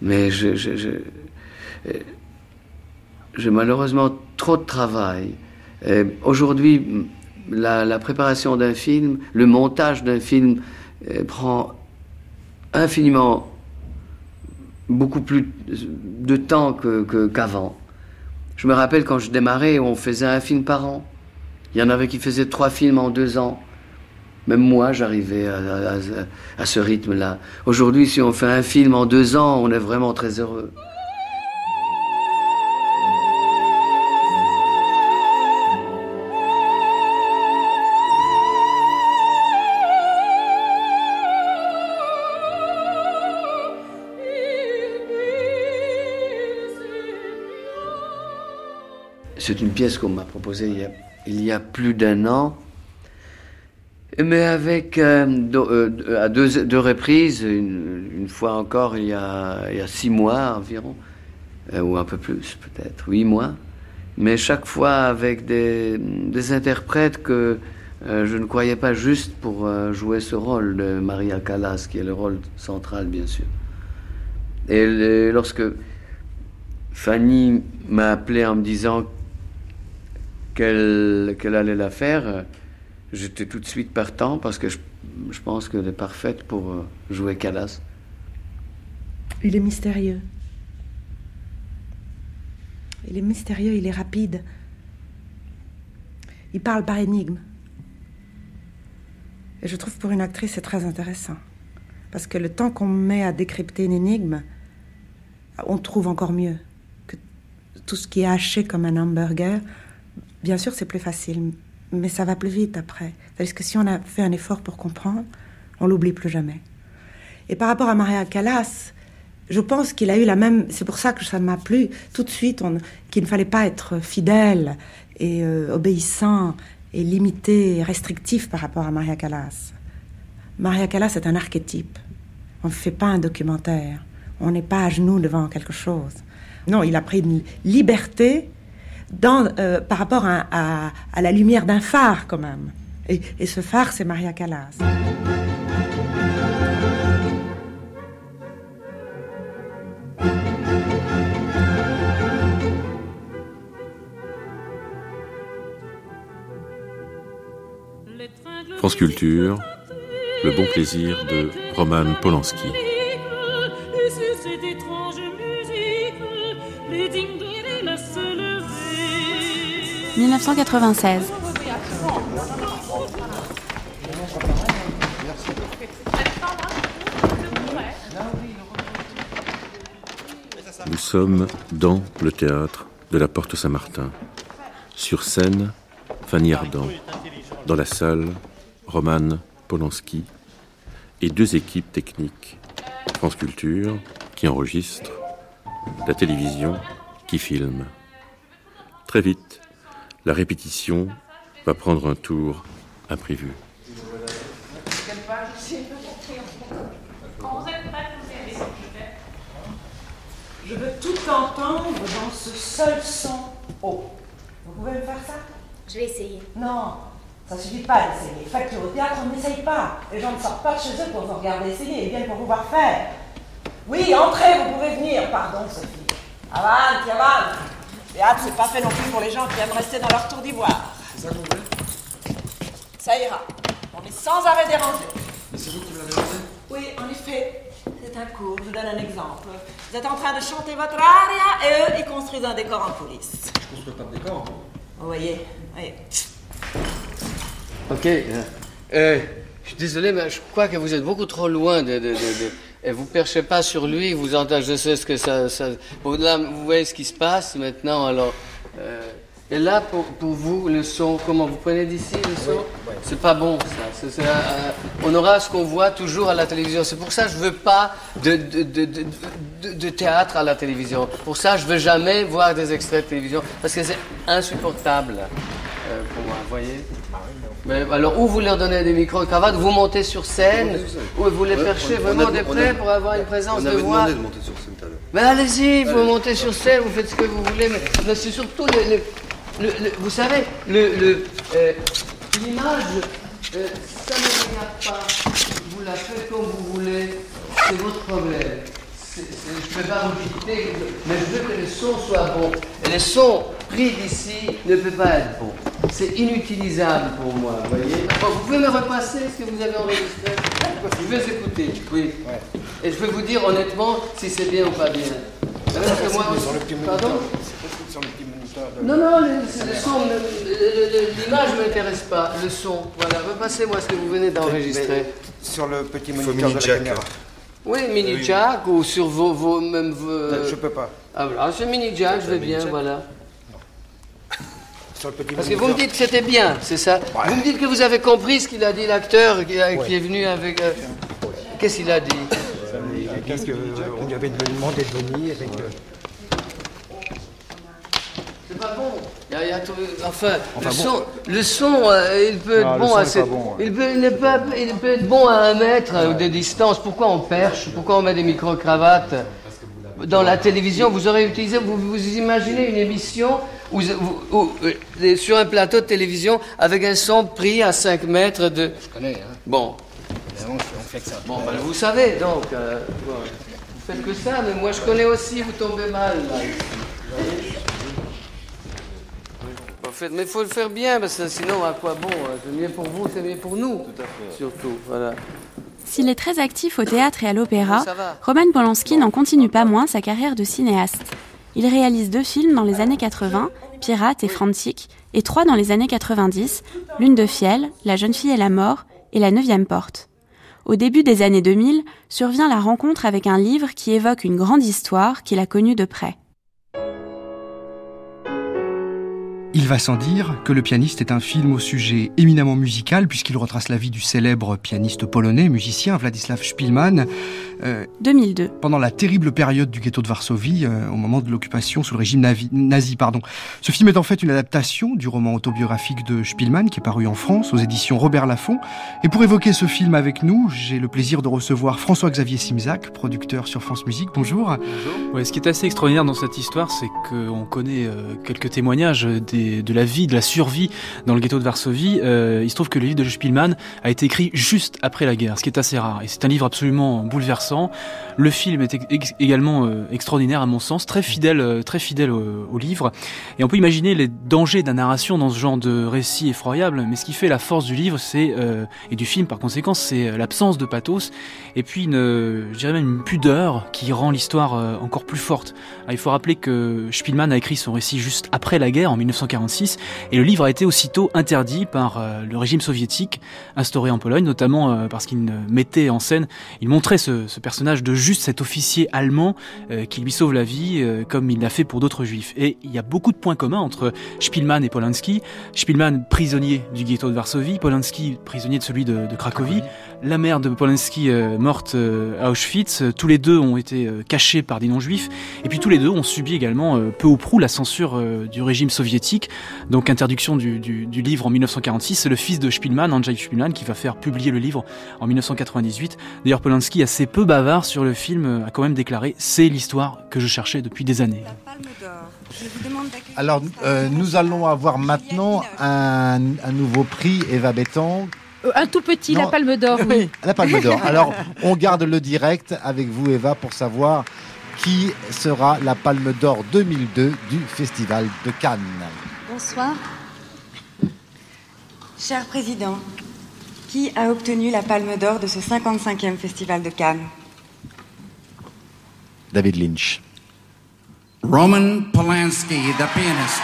Mais je, je- je- j'ai malheureusement trop de travail. Euh, Aujourd'hui, la, préparation d'un film, le montage d'un film euh, prend infiniment beaucoup plus de temps qu'avant. je me rappelle quand je démarrais, on faisait un film par an. Il y en avait qui faisaient trois films en deux ans. Même moi, j'arrivais à, à- à- à ce rythme-là. Aujourd'hui, si on fait un film en deux ans, on est vraiment très heureux. C'est une pièce qu'on m'a proposée il y a, il y a plus d'un an. Mais avec do- euh, à deux, deux reprises, une, une fois encore il y, a, il y a six mois environ, euh, ou un peu plus peut-être, huit mois, mais chaque fois avec des, des interprètes que euh, je ne croyais pas juste pour jouer ce rôle de Maria Callas, qui est le rôle central bien sûr. Et lorsque Fanny m'a appelé en me disant qu'elle allait la faire, euh, j'étais tout de suite partant parce que je, je pense qu'elle est parfaite pour euh, jouer Callas. Il est mystérieux. Il est mystérieux, il est rapide. Il parle par énigme. Et je trouve pour une actrice c'est très intéressant. Parce que le temps qu'on met à décrypter une énigme, on trouve encore mieux. Que tout ce qui est haché comme un hamburger, bien sûr c'est plus facile, mais ça va plus vite après. Parce que si on a fait un effort pour comprendre, on l'oublie plus jamais. Et par rapport à Maria Callas, je pense qu'il a eu la même. C'est pour ça que ça m'a plu tout de suite, on- qu'il ne fallait pas être fidèle et euh, obéissant et limité et restrictif par rapport à Maria Callas. Maria Callas est un archétype. On ne fait pas un documentaire. On n'est pas à genoux devant quelque chose. Non, il a pris une liberté dans, euh, par rapport à, la lumière d'un phare, quand même. Et ce phare, c'est Maria Callas. France Culture, le bon plaisir de Roman Polanski. 1996. Nous sommes dans le théâtre de la Porte Saint-Martin. Sur scène, Fanny Ardant. Dans la salle, Roman Polanski et deux équipes techniques. France Culture, qui enregistre, la télévision, qui filme. Très vite, la répétition va prendre un tour imprévu. Je veux tout entendre dans ce seul son haut. Vous pouvez me faire ça? Je vais essayer. Non, ça suffit pas d'essayer. Faites-le au théâtre, on n'essaye pas. Les gens ne sortent pas de chez eux pour vous regarder essayer, ils viennent pour vous voir faire. Oui, entrez, vous pouvez venir. Pardon, Sophie. Avanti, avanti. Théâtre, c'est pas fait non plus pour les gens qui aiment rester dans leur tour d'ivoire. C'est ça qu'on fait Ça ira. On est sans arrêt dérangé. Mais c'est vous qui me l'avez demandé Oui, en effet, c'est un cours. Je vous donne un exemple. Vous êtes en train de chanter votre aria et eux, ils construisent un décor en coulisses. Je construis pas de décor. Vous voyez, oui. Ok. euh, euh, je suis désolé, mais je crois que vous êtes beaucoup trop loin de. de, de, de- et vous perchez pas sur lui, vous entendez, je sais ce que ça. ça bon, là, vous voyez ce qui se passe maintenant, alors. euh, et là, pour, pour vous, le son, comment vous prenez d'ici le son? C'est pas bon, ça. C'est, euh, on aura ce qu'on voit toujours à la télévision. C'est pour ça que je veux pas de, de, de, de, de- de théâtre à la télévision. Pour ça, je veux jamais voir des extraits de télévision, parce que c'est insupportable euh, pour moi, vous voyez mais alors, ou vous leur donnez des micros et cravates, vous montez sur scène, ou vous les perchez vraiment de près pour avoir une présence de voix. de monter sur scène tout à l'heure. Mais allez-y, vous montez sur scène, vous faites ce que vous voulez, mais, mais c'est surtout le, le- le- vous savez, le, le, euh, l'image, euh, ça ne regarde pas. Vous la faites comme vous voulez, c'est votre problème. Je ne peux pas vous dicter, mais je veux que le son soit bon. Et le son pris d'ici ne peut pas être bon. C'est inutilisable pour moi, vous voyez. Bon, vous pouvez me repasser ce que vous avez enregistré Je vais écouter, oui. Et je vais vous dire honnêtement si c'est bien ou pas bien. Parce que moi, Sur le petit pardon moniteur. C'est sur le petit moniteur. de- non, non, le, le son, l'image ne m'intéresse pas, le son. Voilà, repassez-moi ce que vous venez d'enregistrer. Sur le petit moniteur de mini la jack. caméra. Oui, mini Oui. jack ou sur vos, vos même vos. Je peux pas. Ah voilà, c'est mini jack, je vais bien, voilà. Sur le petit Parce que vous me dites que c'était bien, c'est ça Vous me dites que vous avez compris ce qu'il a dit l'acteur qui, est venu avec. euh, Qu'est-ce qu'il a dit Il a dit qu'on lui avait demandé de venir et que. pas bon. Il y a- il y a tout- enfin, Enfin le, bon. son, le son, euh, il peut être bon à ouais. il, peut, être bon à un mètre euh, de distance. Pourquoi on perche? Pourquoi on met des micro-cravates? Dans la télévision Vous aurez utilisé, vous vous imaginez une émission vous- où, euh, sur un plateau de télévision avec un son pris à 5 mètres de... Je connais, hein. Bon, Évidemment, on fait que ça. Bon, ben, vous savez, donc, euh, bon, vous faites que ça, mais moi je connais aussi, vous tombez mal, là. faites- mais il faut le faire bien, parce que sinon, à quoi bon euh, C'est mieux pour vous, c'est mieux pour nous, surtout, voilà. S'il est très actif au théâtre et à l'opéra. Roman Polanski n'en continue pas moins sa carrière de cinéaste. Il réalise deux films dans les années 80, Pirate et Frantic, et trois dans les années 90, Lune de fiel, La jeune fille et la mort, et La neuvième porte. Au début des années 2000, survient la rencontre avec un livre qui évoque une grande histoire qu'il a connue de près. Il va sans dire que Le pianiste est un film au sujet éminemment musical puisqu'il retrace la vie du célèbre pianiste polonais, musicien Władysław Szpilman. euh, 2002. Pendant la terrible période du ghetto de Varsovie, euh, au moment de l'occupation sous le régime navi- nazi. Pardon. Ce film est en fait une adaptation du roman autobiographique de Spielmann qui est paru en France aux éditions Robert Laffont. Et pour évoquer ce film avec nous, j'ai le plaisir de recevoir François-Xavier Simzac, producteur sur France Musique. Bonjour. Ouais, ce qui est assez extraordinaire dans cette histoire, c'est qu'on connaît euh, quelques témoignages des- de la vie, de la survie dans le ghetto de Varsovie. Euh, il se trouve que le livre de Spielmann a été écrit juste après la guerre, ce qui est assez rare. Et c'est un livre absolument bouleversant. Le film est également euh, extraordinaire à mon sens, très fidèle, euh, très fidèle au, livre. Et on peut imaginer les dangers de la narration dans ce genre de récit effroyable. Mais ce qui fait la force du livre, c'est et du film par conséquent, c'est l'absence de pathos et puis une, je dirais même une pudeur qui rend l'histoire encore plus forte. Ah, il faut rappeler que Spielmann a écrit son récit juste après la guerre, en 1946, et le livre a été aussitôt interdit par euh, le régime soviétique instauré en Pologne, notamment euh, parce qu'il mettait en scène, il montrait ce, ce personnage de juste cet officier allemand euh, qui lui sauve la vie, euh, comme il l'a fait pour d'autres juifs. Et il y a beaucoup de points communs entre Spielmann et Polanski. Spielmann, prisonnier du ghetto de Varsovie, Polanski, prisonnier de celui de, de Cracovie. La mère de Polanski euh, morte à Auschwitz. Tous les deux ont été cachés par des non-juifs. Et puis tous les deux ont subi également peu ou prou la censure du régime soviétique. Donc interdiction du, du- du livre en 1946. C'est le fils de Spielmann, Andrzej Spielmann, qui va faire publier le livre en 1998. D'ailleurs, Polanski, assez peu bavard sur le film, euh, a quand même déclaré « C'est l'histoire que je cherchais depuis des années ». Alors, euh, nous allons avoir maintenant un, un nouveau prix, Eva Béton. Euh, Un tout petit, la palme d'or, oui. *laughs* La Palme d'Or. *laughs* Alors, on garde le direct avec vous, Eva, pour savoir qui sera la Palme d'Or 2002 du Festival de Cannes. Bonsoir. Cher Président, qui a obtenu la Palme d'Or de ce 55e Festival de Cannes? David Lynch. Roman Polanski, the pianist.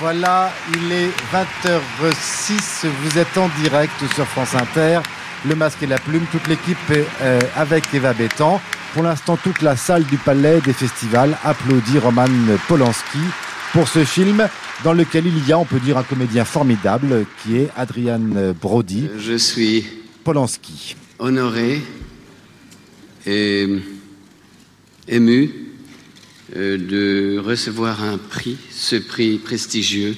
Voilà, il est 20h06, vous êtes en direct sur France Inter, le masque et la plume, toute l'équipe euh, avec Eva Bétan. Pour l'instant, toute la salle du Palais des Festivals applaudit Roman Polanski pour ce film dans lequel il y a, on peut dire, un comédien formidable qui est Adrian Brody. Je suis Polanski. honoré et ému euh, de recevoir un prix, ce prix prestigieux,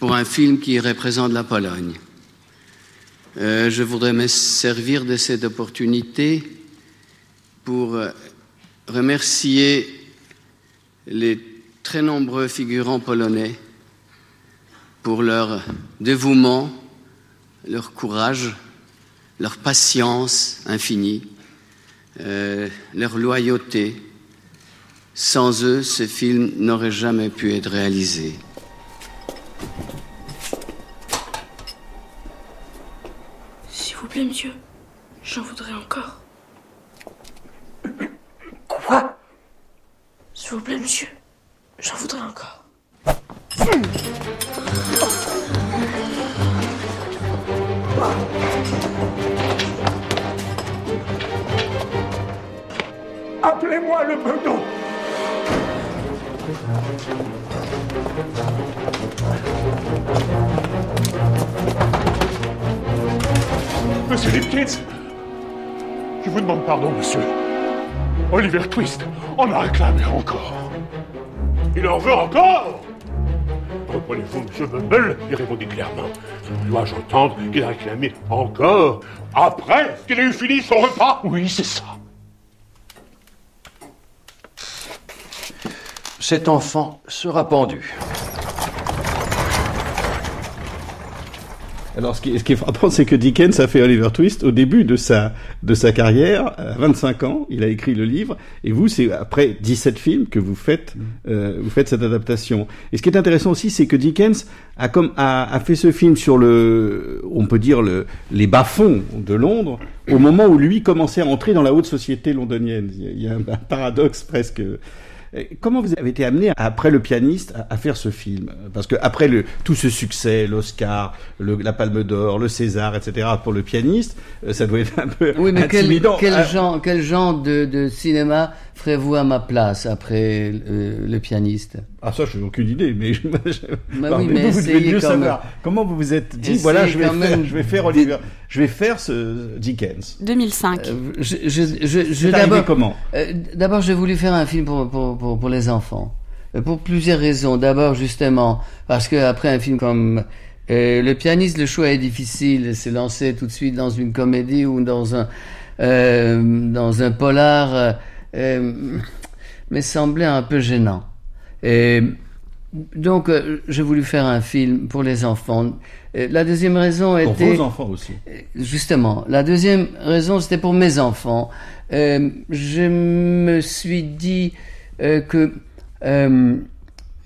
pour un film qui représente la Pologne. Euh, je voudrais me servir de cette opportunité pour remercier les très nombreux figurants polonais pour leur dévouement, leur courage, leur patience infinie, euh, leur loyauté. Sans eux, ce film n'aurait jamais pu être réalisé. S'il vous plaît, monsieur, j'en voudrais encore. Quoi? S'il vous plaît, monsieur, j'en voudrais encore. Appelez-moi le peloton Monsieur Lipkins Je vous demande pardon, monsieur. Oliver Twist en a réclamé encore. Il en veut encore Reprenez-vous, monsieur Bumble, et répondez clairement. Dois-je entendre qu'il a réclamé encore après qu'il ait eu fini son repas? Oui, c'est ça. Cet enfant sera pendu. Alors, ce qui, est, ce qui est frappant, c'est que Dickens a fait Oliver Twist au début de sa, de sa carrière, à 25 ans. Il a écrit le livre. Et vous, c'est après 17 films que vous faites, euh, vous faites cette adaptation. Et ce qui est intéressant aussi, c'est que Dickens a, comme, a, a fait ce film sur le, on peut dire, le, les bas-fonds de Londres, au moment où lui commençait à entrer dans la haute société londonienne. Il y a, il y a un, un paradoxe presque. Euh, Comment vous avez été amené, après le pianiste, à, à faire ce film? Parce que après le, tout ce succès, l'Oscar, la Palme d'Or, le César, etc., pour le pianiste, euh, ça doit être un peu Oui, mais quel, intimidant. quel Ah, genre, quel genre de, de cinéma ferez-vous à ma place après euh, le pianiste? Ah ça, je n'ai aucune idée, mais je, je- Bah oui, vous, mais vous devez mieux quand savoir. même. Comment vous vous êtes dit, Essayez voilà, je vais, faire, même je vais faire Oliver, je vais faire ce Dickens. 2005. Euh, je, je, je, je- C'est d'abord- comment? euh, D'abord, j'ai voulu faire un film pour, pour, pour, pour les enfants. Euh, Pour plusieurs raisons. D'abord, justement, parce que après un film comme euh, Le pianiste, le choix est difficile. Se lancer tout de suite dans une comédie ou dans un, euh, dans un polar euh, euh, me semblait un peu gênant. Et donc, euh, j'ai voulu faire un film pour les enfants. Euh, La deuxième raison Pour était... vos enfants aussi. Justement, la deuxième raison, c'était pour mes enfants. Euh, je me suis dit euh, que euh,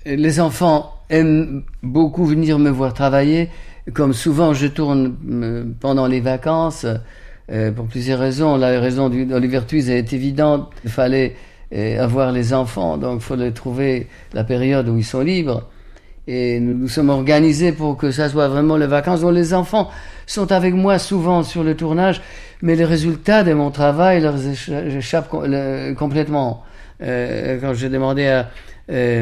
les enfants aiment beaucoup venir me voir travailler. Comme souvent, je tourne euh, pendant les vacances euh, pour plusieurs raisons. La raison d'Oliver Twist est évidente. Il fallait euh, avoir les enfants, donc il fallait trouver la période où ils sont libres. Et nous nous sommes organisés pour que ça soit vraiment les vacances dont les enfants sont avec moi souvent sur le tournage, mais les résultats de mon travail leur écha- échappent complètement. Euh, quand j'ai demandé à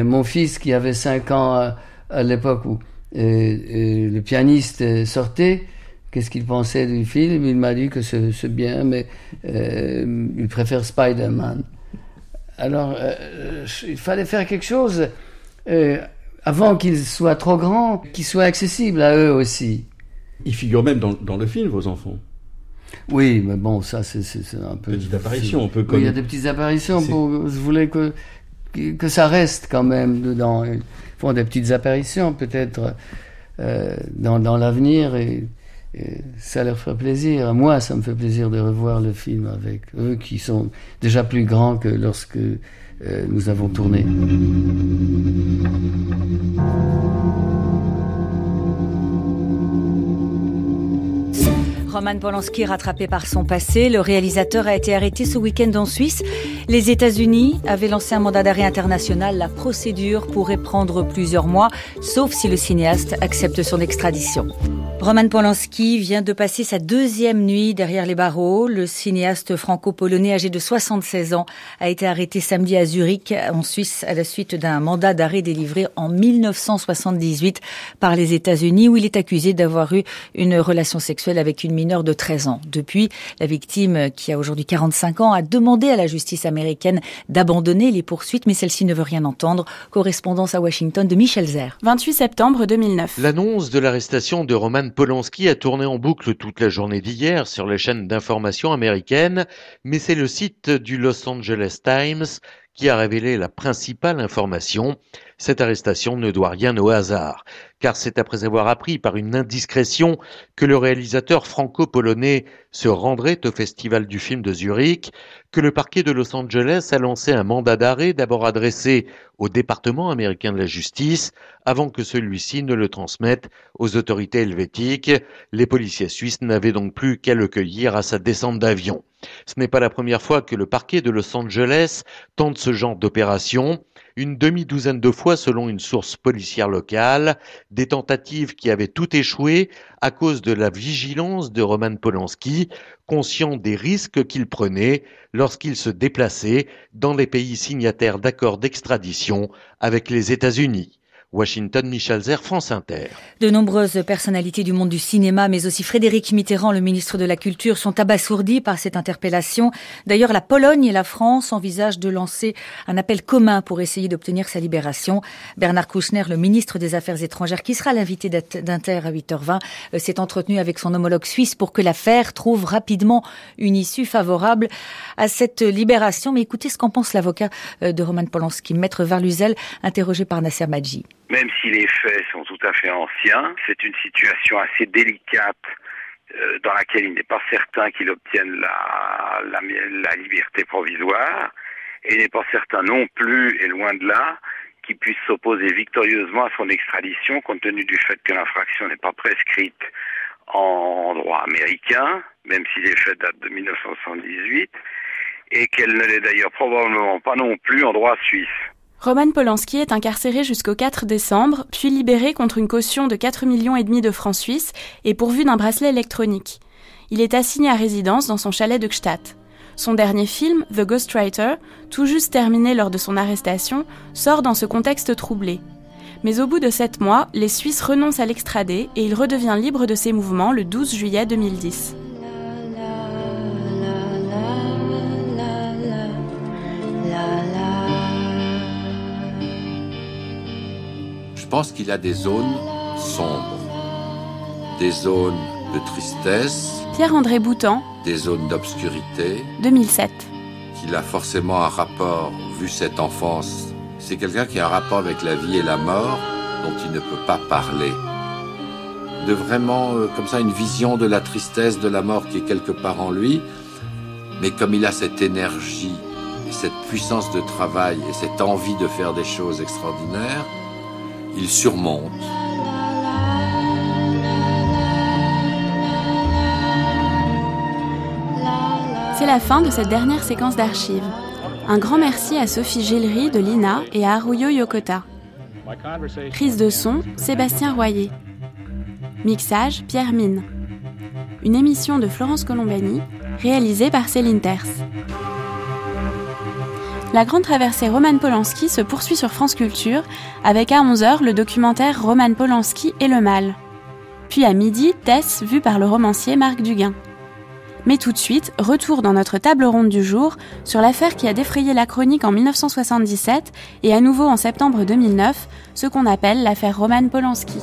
mon fils qui avait 5 ans à, l'époque où le pianiste sortait, qu'est-ce qu'il pensait du film, il m'a dit que c'est bien, mais euh, il préfère Spider-Man. Alors, euh, il fallait faire quelque chose euh, avant qu'ils soient trop grands, qu'ils soient accessibles à eux aussi. Ils figurent même dans, dans le film, vos enfants. Oui, mais bon, ça, c'est un peu... Petites apparitions, un peu Oui, comme- il y a des petites apparitions. Pour, je voulais que, que, ça reste quand même dedans. Ils font des petites apparitions, peut-être, euh, dans, dans l'avenir, et, ça leur ferait plaisir. Moi, ça me fait plaisir de revoir le film avec eux, qui sont déjà plus grands que lorsque euh, nous avons tourné. Roman Polanski rattrapé par son passé, le réalisateur a été arrêté ce week-end en Suisse. Les États-Unis avaient lancé un mandat d'arrêt international. La procédure pourrait prendre plusieurs mois, sauf si le cinéaste accepte son extradition. Roman Polanski vient de passer sa deuxième nuit derrière les barreaux. Le cinéaste franco-polonais âgé de 76 ans a été arrêté samedi à Zurich, en Suisse, à la suite d'un mandat d'arrêt délivré en 1978 par les États-Unis, où il est accusé d'avoir eu une relation sexuelle avec une mineure de 13 ans. Depuis, la victime, qui a aujourd'hui 45 ans, a demandé à la justice américaine d'abandonner les poursuites, mais celle-ci ne veut rien entendre. Correspondance à Washington de Michel Zer. 28 septembre 2009. L'annonce de l'arrestation de Roman Polanski a tourné en boucle toute la journée d'hier sur les chaînes d'information américaines, mais c'est le site du Los Angeles Times qui a révélé la principale information. Cette arrestation ne doit rien au hasard, car c'est après avoir appris par une indiscrétion que le réalisateur franco-polonais se rendrait au Festival du film de Zurich, que le parquet de Los Angeles a lancé un mandat d'arrêt d'abord adressé au département américain de la justice avant que celui-ci ne le transmette aux autorités helvétiques. Les policiers suisses n'avaient donc plus qu'à le cueillir à sa descente d'avion. Ce n'est pas la première fois que le parquet de Los Angeles tente ce genre d'opération. Une demi-douzaine de fois selon une source policière locale, des tentatives qui avaient tout échoué à cause de la vigilance de Roman Polanski, conscient des risques qu'il prenait lorsqu'il se déplaçait dans les pays signataires d'accords d'extradition avec les États-Unis. Washington, Michel Zer, France Inter. De nombreuses personnalités du monde du cinéma, mais aussi Frédéric Mitterrand, le ministre de la Culture, sont abasourdis par cette interpellation. D'ailleurs, la Pologne et la France envisagent de lancer un appel commun pour essayer d'obtenir sa libération. Bernard Kouchner, le ministre des Affaires étrangères, qui sera l'invité d'Inter à 8h20, euh, s'est entretenu avec son homologue suisse pour que l'affaire trouve rapidement une issue favorable à cette libération. Mais écoutez ce qu'en pense l'avocat euh, de Roman Polanski, maître Varluzel, interrogé par Nasser Madji. Même si les faits sont tout à fait anciens, c'est une situation assez délicate euh, dans laquelle il n'est pas certain qu'il obtienne la, la, la, liberté provisoire et il n'est pas certain non plus, et loin de là, qu'il puisse s'opposer victorieusement à son extradition compte tenu du fait que l'infraction n'est pas prescrite en droit américain, même si les faits datent de 1978, et qu'elle ne l'est d'ailleurs probablement pas non plus en droit suisse. Roman Polanski est incarcéré jusqu'au 4 décembre, puis libéré contre une caution de 4 millions et demi de francs suisses et pourvu d'un bracelet électronique. Il est assigné à résidence dans son chalet de Gstaad. Son dernier film, The Ghostwriter, tout juste terminé lors de son arrestation, sort dans ce contexte troublé. Mais au bout de sept mois, les Suisses renoncent à l'extrader et il redevient libre de ses mouvements le 12 juillet 2010. Pense qu'il a des zones sombres, des zones de tristesse. Pierre-André Boutan. Des zones d'obscurité. 2007. Qu'il a forcément un rapport, vu cette enfance. C'est quelqu'un qui a un rapport avec la vie et la mort dont il ne peut pas parler. De vraiment, euh, comme ça, une vision de la tristesse, de la mort qui est quelque part en lui. Mais comme il a cette énergie, cette puissance de travail et cette envie de faire des choses extraordinaires, il surmonte. C'est la fin de cette dernière séquence d'archives. Un grand merci à Sophie Gillery de l'INA et à Haruyo Yokota. Prise de son, Sébastien Royer. Mixage, Pierre Mine. Une émission de Florence Colombani, réalisée par Céline Terce. La grande traversée Roman Polanski se poursuit sur France Culture avec à 11h le documentaire Roman Polanski et le mal. Puis à midi, Tess vue par le romancier Marc Duguin. Mais tout de suite, retour dans notre table ronde du jour sur l'affaire qui a défrayé la chronique en 1977 et à nouveau en septembre 2009, ce qu'on appelle l'affaire Roman Polanski.